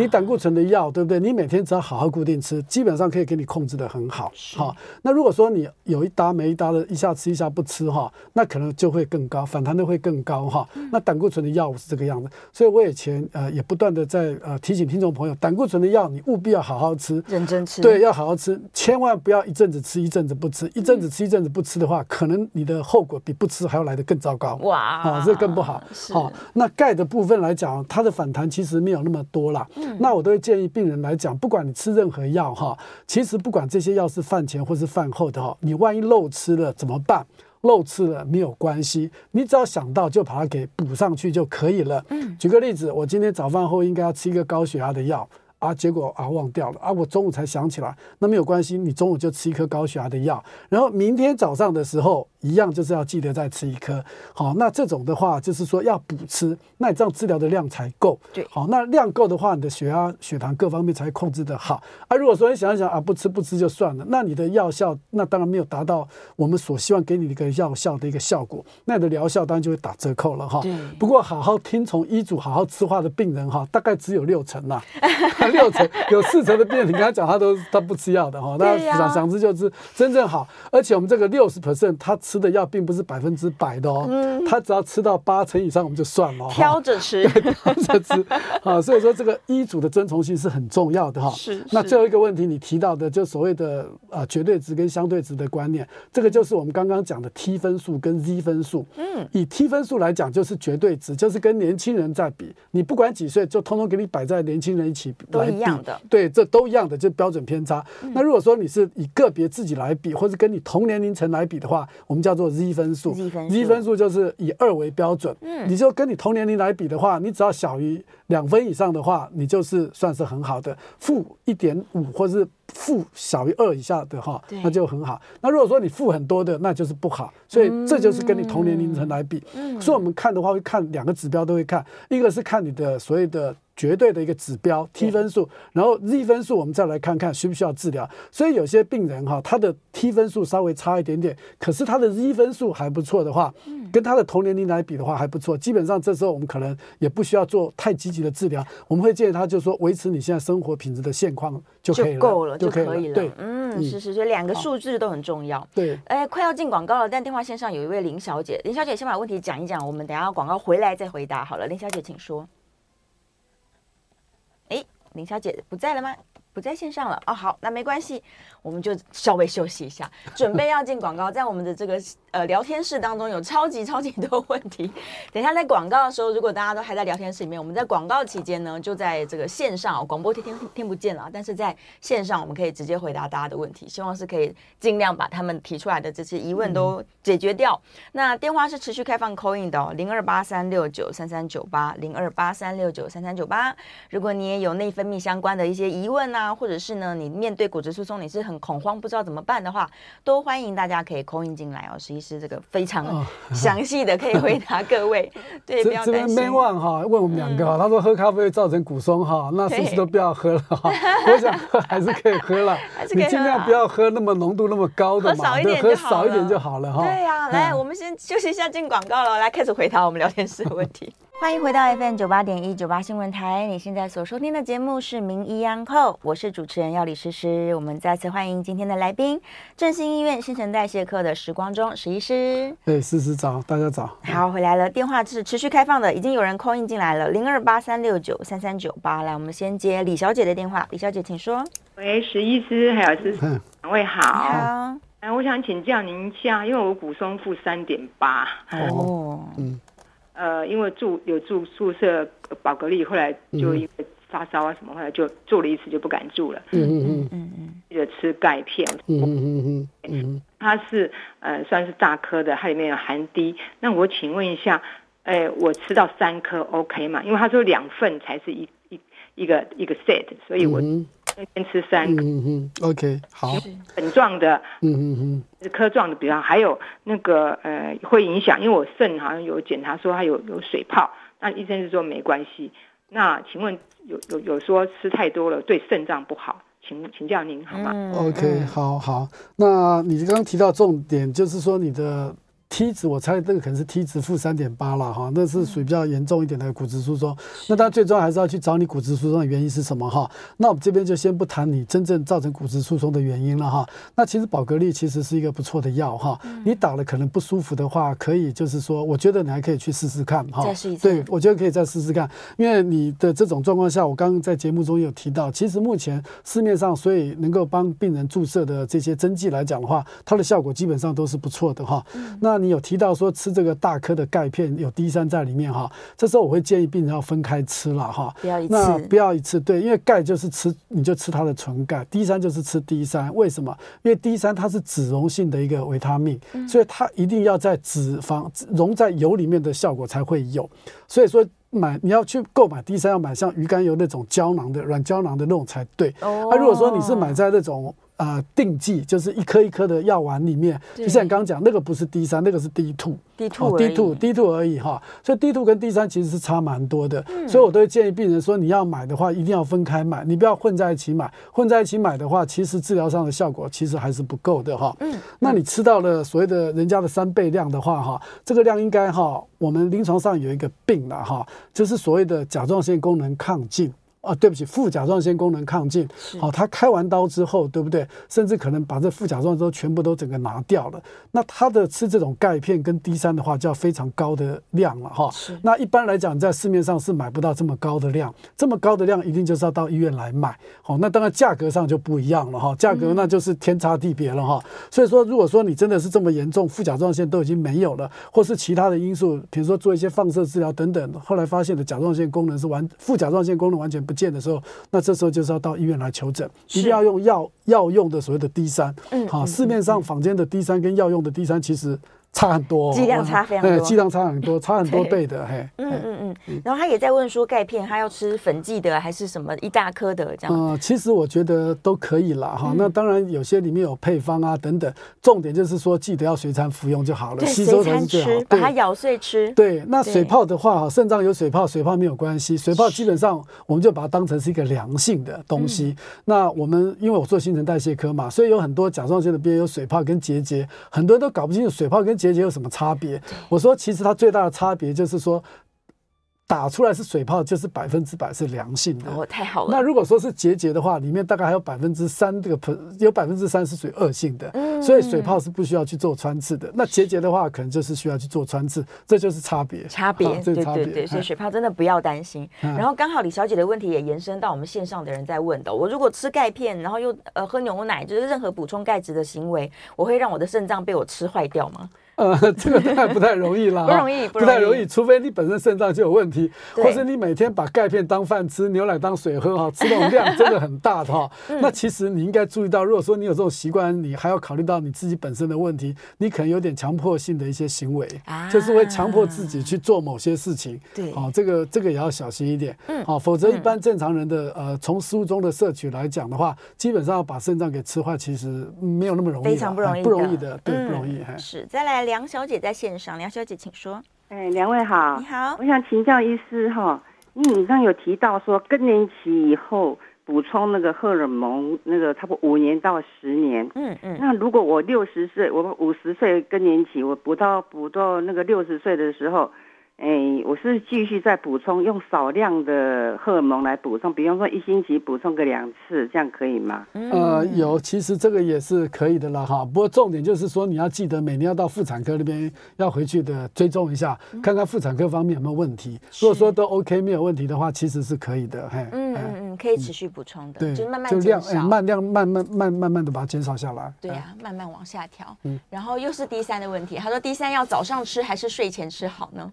你胆固醇的药对不对？你每天只要好好固定吃，基本上可以给你控制得很好。好，那如果说你有一搭没一搭的，一下吃一下不吃哈，那可能就会更高，反弹的会更高哈。那胆固醇的药物是这个样子，所以我以前呃也不断的在呃提醒听众朋友，胆固醇的药你务必要好好吃，认真吃，对，要好好吃，千万不要一阵子吃一阵子不吃，一阵子吃一阵子不吃的话，可能你的后果比不吃还要来得更糟糕。哇，啊，这更不好。好，那。钙的部分来讲，它的反弹其实没有那么多啦。嗯，那我都会建议病人来讲，不管你吃任何药哈，其实不管这些药是饭前或是饭后的哈，你万一漏吃了怎么办？漏吃了没有关系，你只要想到就把它给补上去就可以了。嗯，举个例子，我今天早饭后应该要吃一个高血压的药。啊，结果啊忘掉了啊！我中午才想起来，那没有关系，你中午就吃一颗高血压的药，然后明天早上的时候一样就是要记得再吃一颗。好，那这种的话就是说要补吃，那你这样治疗的量才够。对，好，那量够的话，你的血压、血糖各方面才控制的好。啊，如果说你想一想啊，不吃不吃就算了，那你的药效那当然没有达到我们所希望给你的一个药效的一个效果，那你的疗效当然就会打折扣了哈。对。不过好好听从医嘱、好好吃话的病人哈，大概只有六成啦。(laughs) 六成有四成的病人，你跟他讲，他都他不吃药的哈，那想想吃就吃，真正好。而且我们这个六十 percent，他吃的药并不是百分之百的哦，嗯他只要吃到八成以上，我们就算了。挑着吃，挑着吃。啊，所以说这个医嘱的遵从性是很重要的哈。是。那最后一个问题，你提到的就所谓的啊绝对值跟相对值的观念，这个就是我们刚刚讲的 T 分数跟 Z 分数。嗯。以 T 分数来讲，就是绝对值，就是跟年轻人在比，你不管几岁，就通通给你摆在年轻人一起比。一样的，对，这都一样的，就标准偏差。嗯、那如果说你是以个别自己来比，或者跟你同年龄层来比的话，我们叫做 Z 分数。Z 分数，Z 分数就是以二为标准。嗯，你就跟你同年龄来比的话，你只要小于两分以上的话，你就是算是很好的。负一点五或者是负小于二以下的哈，那就很好。那如果说你负很多的，那就是不好。所以这就是跟你同年龄层来比。嗯，所以我们看的话会看两个指标都会看，一个是看你的所谓的。绝对的一个指标 T 分数，然后 Z 分数，我们再来看看需不需要治疗。所以有些病人哈，他的 T 分数稍微差一点点，可是他的 Z 分数还不错的话，跟他的同年龄来比的话还不错。基本上这时候我们可能也不需要做太积极的治疗，我们会建议他就是说维持你现在生活品质的现况就可以够了，就可以了。对，嗯，是是，所以两个数字都很重要。对，哎，快要进广告了，但电话线上有一位林小姐，林小姐先把问题讲一讲，我们等下广告回来再回答好了。林小姐，请说。林小姐不在了吗？不在线上了哦，好，那没关系，我们就稍微休息一下，准备要进广告。在我们的这个呃聊天室当中，有超级超级多问题。等一下在广告的时候，如果大家都还在聊天室里面，我们在广告期间呢，就在这个线上广播听听听不见了，但是在线上我们可以直接回答大家的问题，希望是可以尽量把他们提出来的这些疑问都解决掉。嗯、那电话是持续开放 call in 的哦，零二八三六九三三九八零二八三六九三三九八。如果你也有内分泌相关的一些疑问啊，或者是呢，你面对骨质疏松你是很恐慌，不知道怎么办的话，都欢迎大家可以 call in 进来哦。实际是这个非常 (laughs) 详细的，可以回答各位。哦、对，不要担心。这边 Man One 哈问我们两个哈，嗯、他说喝咖啡会造成骨松哈，那是不是都不要喝了哈？我想喝还是可以喝了，(laughs) 你尽量不要喝那么浓度那么高的嘛，对，喝少一点就好了哈。对呀、啊，来，我们先休息一下，进广告了，来开始回答我们聊天室的问题。欢迎回到 FM 九八点一九八新闻台，你现在所收听的节目是《名医央叩》，我是主持人药李诗诗。我们再次欢迎今天的来宾，振兴医院新陈代谢科的时光中石医师。对，诗诗早，大家早。好，回来了，电话是持续开放的，已经有人 call in 进来了，零二八三六九三三九八。来，我们先接李小姐的电话，李小姐请说。喂，石医师，还有是两位好。好。哎，我想请教您一下，因为我骨松负三点八。哦。嗯。呃，因为住有住宿舍宝格丽，后来就因为发烧啊什么，后来就住了一次就不敢住了。嗯嗯嗯嗯嗯，记得吃钙片。嗯嗯嗯嗯，它是呃算是大颗的，它里面有含锂。那我请问一下，哎、我吃到三颗 OK 吗？因为他说两份才是一一一个一个 set，所以我。先吃三个，嗯嗯，OK，好，粉状的，嗯嗯嗯，是颗状的比方，还有那个呃会影响，因为我肾好像有检查说它有有水泡，那医生是说没关系。那请问有有有说吃太多了对肾脏不好，请请教您好吗？，OK，好好，那你刚刚提到重点就是说你的。T 值，我猜这个可能是 T 值负三点八了哈，那是属于比较严重一点的骨质疏松。那当然最重要还是要去找你骨质疏松的原因是什么哈。那我们这边就先不谈你真正造成骨质疏松的原因了哈。那其实宝格丽其实是一个不错的药哈。你打了可能不舒服的话，可以就是说，我觉得你还可以去试试看哈。再试一次。对，我觉得可以再试试看，因为你的这种状况下，我刚刚在节目中有提到，其实目前市面上所以能够帮病人注射的这些针剂来讲的话，它的效果基本上都是不错的哈。那你有提到说。吃这个大颗的钙片有 D 三在里面哈，这时候我会建议病人要分开吃了哈，不要一次，那不要一次，对，因为钙就是吃你就吃它的纯钙，D 三就是吃 D 三，为什么？因为 D 三它是脂溶性的一个维他命，所以它一定要在脂肪溶在油里面的效果才会有，所以说买你要去购买 D 三要买像鱼肝油那种胶囊的软胶囊的那种才对，哦，那如果说你是买在那种。呃，定剂就是一颗一颗的药丸里面，就像你刚刚讲，那个不是 D 三，那个是 D two，D two，D two，D two 而已哈。所以 D two 跟 D 三其实是差蛮多的，嗯、所以我都会建议病人说，你要买的话，一定要分开买，你不要混在一起买。混在一起买的话，其实治疗上的效果其实还是不够的哈。嗯，那你吃到了所谓的人家的三倍量的话哈，这个量应该哈，我们临床上有一个病了哈，就是所谓的甲状腺功能亢进。啊，对不起，副甲状腺功能亢进，好、哦，他开完刀之后，对不对？甚至可能把这副甲状腺都全部都整个拿掉了。那他的吃这种钙片跟 D 三的话，就要非常高的量了哈。那一般来讲，在市面上是买不到这么高的量，这么高的量一定就是要到医院来买。好、哦，那当然价格上就不一样了哈、哦，价格那就是天差地别了哈。嗯、所以说，如果说你真的是这么严重，副甲状腺都已经没有了，或是其他的因素，比如说做一些放射治疗等等，后来发现的甲状腺功能是完副甲状腺功能完全不见的时候，那这时候就是要到医院来求诊，一定要用药药用的所谓的 D 三，嗯，好，市面上坊间的 D 三跟药用的 D 三其实。差很多，剂量差非常多，剂量差很多，(laughs) 差很多倍的，嘿，嗯嗯嗯。然后他也在问说，钙片他要吃粉剂的还是什么一大颗的这样？嗯，其实我觉得都可以啦，哈。那当然有些里面有配方啊等等，重点就是说记得要随餐服用就好了，吸收才是最好。把它咬碎吃。对，那水泡的话，哈，肾脏有水泡，水泡没有关系，水泡基本上我们就把它当成是一个良性的东西。那我们因为我做新陈代谢科嘛，所以有很多甲状腺的边有水泡跟结节，很多人都搞不清楚水泡跟结节有什么差别。我说，其实它最大的差别就是说，打出来是水泡，就是百分之百是良性的。哦，太好了。那如果说是结节的话，里面大概还有百分之三这个有百分之三是属于恶性的，嗯，所以水泡是不需要去做穿刺的。那结节的话，可能就是需要去做穿刺，这就是差别。差别，对对对，所以水泡真的不要担心。然后刚好李小姐的问题也延伸到我们线上的人在问的：我如果吃钙片，然后又呃喝牛奶，就是任何补充钙质的行为，我会让我的肾脏被我吃坏掉吗？呃，这个当然不太容易啦，不容易，不太容易，除非你本身肾脏就有问题，或是你每天把钙片当饭吃，牛奶当水喝哈，吃那种量 (laughs) 真的很大的哈。(laughs) 那其实你应该注意到，如果说你有这种习惯，你还要考虑到你自己本身的问题，你可能有点强迫性的一些行为，就是会强迫自己去做某些事情。对，好，这个这个也要小心一点。嗯，好，否则一般正常人的呃，从食物中的摄取来讲的话，基本上要把肾脏给吃坏，其实没有那么容易，非常不容易，不容易的，对，不容易。是，再来。梁小姐在线上，梁小姐请说。哎，两位好，你好，我想请教医师哈，因为你有提到说更年期以后补充那个荷尔蒙，那个差不多五年到十年，嗯嗯，那如果我六十岁，我五十岁更年期，我补到补到那个六十岁的时候。哎，我是继续再补充，用少量的荷尔蒙来补充，比方说一星期补充个两次，这样可以吗？呃，有，其实这个也是可以的啦哈。不过重点就是说，你要记得每年要到妇产科那边要回去的追踪一下，看看妇产科方面有没有问题。如果说都 OK 没有问题的话，其实是可以的。嘿，嗯嗯嗯，可以持续补充的，对，就慢慢就量，哎，慢量慢慢慢慢慢的把它减少下来。对呀，慢慢往下调。嗯，然后又是第三的问题，他说第三要早上吃还是睡前吃好呢？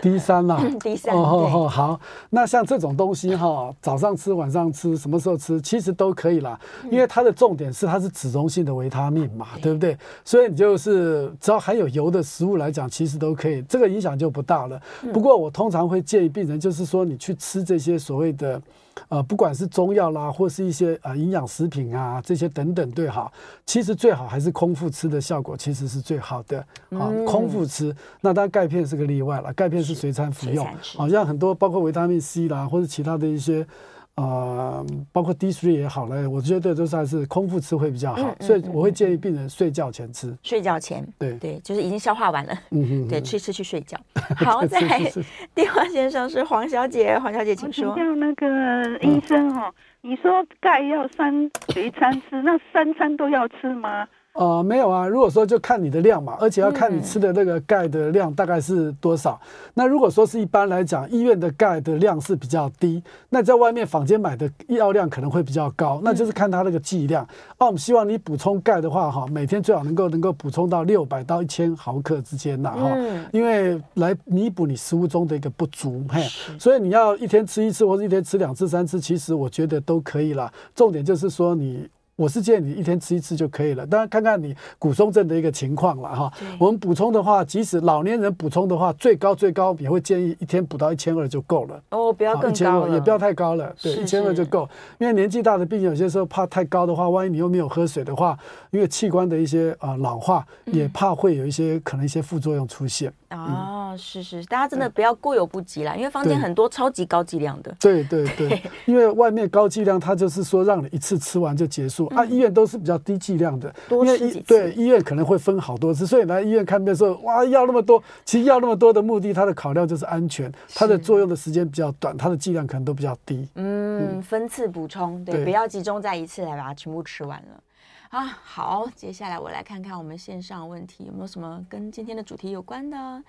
D 三啦，D 三哦哦好，那像这种东西哈，早上吃、晚上吃，什么时候吃，其实都可以啦。因为它的重点是它是脂溶性的维他命嘛，对不对？所以你就是只要含有油的食物来讲，其实都可以，这个影响就不大了。不过我通常会建议病人，就是说你去吃这些所谓的。呃，不管是中药啦，或是一些呃营养食品啊，这些等等，对哈，其实最好还是空腹吃的效果其实是最好的。好，空腹吃，那当然钙片是个例外了，钙片是随餐服用，好像很多包括维他命 C 啦，或者其他的一些。呃，包括 D three 也好嘞，我觉得都是还是空腹吃会比较好，嗯嗯、所以我会建议病人睡觉前吃。睡觉前，对对，就是已经消化完了，嗯哼，对，去吃去睡觉。(laughs) 好，在 (laughs) 电话线上是黄小姐，黄小姐请说。叫那个医生、哦，嗯、你说钙要三随餐吃，那三餐都要吃吗？呃，没有啊。如果说就看你的量嘛，而且要看你吃的那个钙的量大概是多少。嗯、那如果说是一般来讲，医院的钙的量是比较低，那在外面坊间买的药量可能会比较高，那就是看它那个剂量。那、嗯啊、我们希望你补充钙的话，哈，每天最好能够能够补充到六百到一千毫克之间呐，哈、嗯，因为来弥补你食物中的一个不足，嘿，所以你要一天吃一次或者一天吃两次、三次，其实我觉得都可以了。重点就是说你。我是建议你一天吃一次就可以了，当然看看你骨松症的一个情况了哈。我们补充的话，即使老年人补充的话，最高最高也会建议一天补到一千二就够了。哦，不要更高，也不要太高了，对，一千二就够。因为年纪大的病人有些时候怕太高的话，万一你又没有喝水的话，因为器官的一些啊、呃、老化，也怕会有一些可能一些副作用出现。哦，是是，大家真的不要过犹不及啦，因为坊间很多超级高剂量的。对对对，(laughs) 因为外面高剂量，它就是说让你一次吃完就结束啊。医院都是比较低剂量的，多吃几次。对，医院可能会分好多次，所以来医院看病的时候，哇，要那么多，其实要那么多的目的，它的考量就是安全，它的作用的时间比较短，它的剂量可能都比较低。嗯，分次补充，对，不要集中在一次来把它全部吃完了。啊，好，接下来我来看看我们线上问题有没有什么跟今天的主题有关的。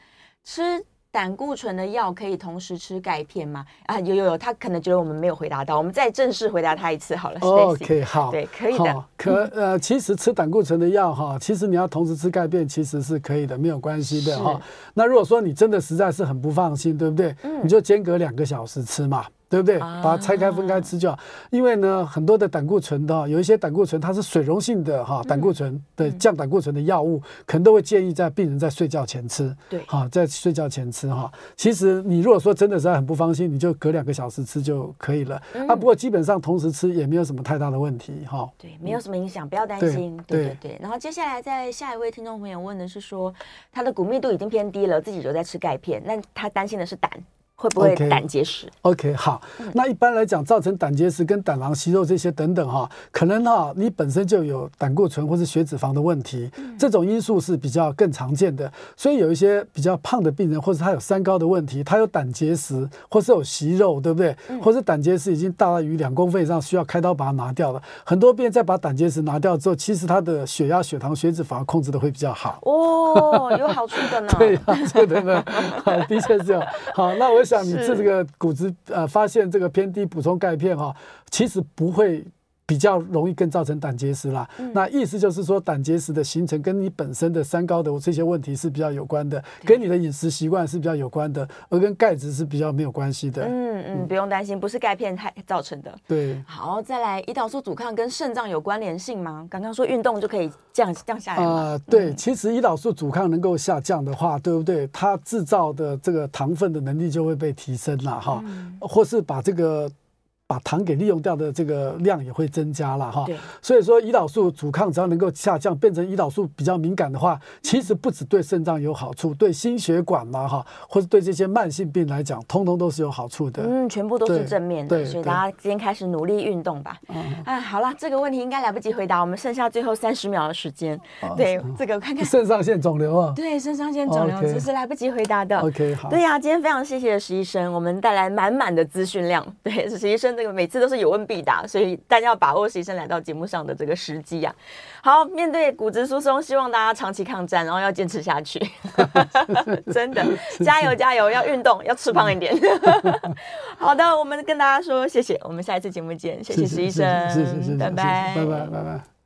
吃胆固醇的药可以同时吃钙片吗？啊，有有有，他可能觉得我们没有回答到，我们再正式回答他一次好了。OK，好，对，可以的。可呃，其实吃胆固醇的药哈，其实你要同时吃钙片，其实是可以的，没有关系的哈。那如果说你真的实在是很不放心，对不对？嗯，你就间隔两个小时吃嘛。对不对？把它拆开分开吃就好。因为呢，很多的胆固醇的，有一些胆固醇它是水溶性的哈，胆固醇的降胆固醇的药物，可能都会建议在病人在睡觉前吃。对，好，在睡觉前吃哈。其实你如果说真的是很不放心，你就隔两个小时吃就可以了。啊，不过基本上同时吃也没有什么太大的问题哈。对，没有什么影响，不要担心。对对对。然后接下来在下一位听众朋友问的是说，他的骨密度已经偏低了，自己就在吃钙片，那他担心的是胆。会不会胆结石？OK，好。那一般来讲，造成胆结石跟胆囊息肉这些等等哈，可能哈你本身就有胆固醇或是血脂肪的问题，这种因素是比较更常见的。所以有一些比较胖的病人，或者他有三高的问题，他有胆结石，或是有息肉，对不对？或是胆结石已经大于两公分以上，需要开刀把它拿掉了。很多病人在把胆结石拿掉之后，其实他的血压、血糖、血脂反而控制的会比较好。哦，有好处的呢。(laughs) 对啊，对的呢。(laughs) 好，的确是这样。好，那我想你吃这个骨质呃发现这个偏低，补充钙片哈，其实不会。比较容易更造成胆结石啦。嗯、那意思就是说，胆结石的形成跟你本身的三高的这些问题是比较有关的，跟你的饮食习惯是比较有关的，而跟钙质是比较没有关系的。嗯嗯，不用担心，不是钙片太造成的。对。好，再来，胰岛素阻抗跟肾脏有关联性吗？刚刚说运动就可以降降下来吗？啊、呃，对，嗯、其实胰岛素阻抗能够下降的话，对不对？它制造的这个糖分的能力就会被提升了哈，嗯、或是把这个。把糖给利用掉的这个量也会增加了哈，所以说胰岛素阻抗只要能够下降，变成胰岛素比较敏感的话，其实不只对肾脏有好处，对心血管嘛哈，或者对这些慢性病来讲，通通都是有好处的。嗯，全部都是正面的，所以大家今天开始努力运动吧。嗯，哎，好了，这个问题应该来不及回答，我们剩下最后三十秒的时间。对，这个看看肾上腺肿瘤啊。对，肾上腺肿瘤这是来不及回答的。OK，好。对呀，今天非常谢谢石医生，我们带来满满的资讯量。对，石医生这个每次都是有问必答，所以大家要把握石医生来到节目上的这个时机啊！好，面对骨质疏松，希望大家长期抗战，然后要坚持下去。(laughs) 真的，加油加油！要运动，要吃胖一点。(laughs) 好的，我们跟大家说谢谢，我们下一次节目见。谢谢石医生，拜拜，拜拜，拜拜。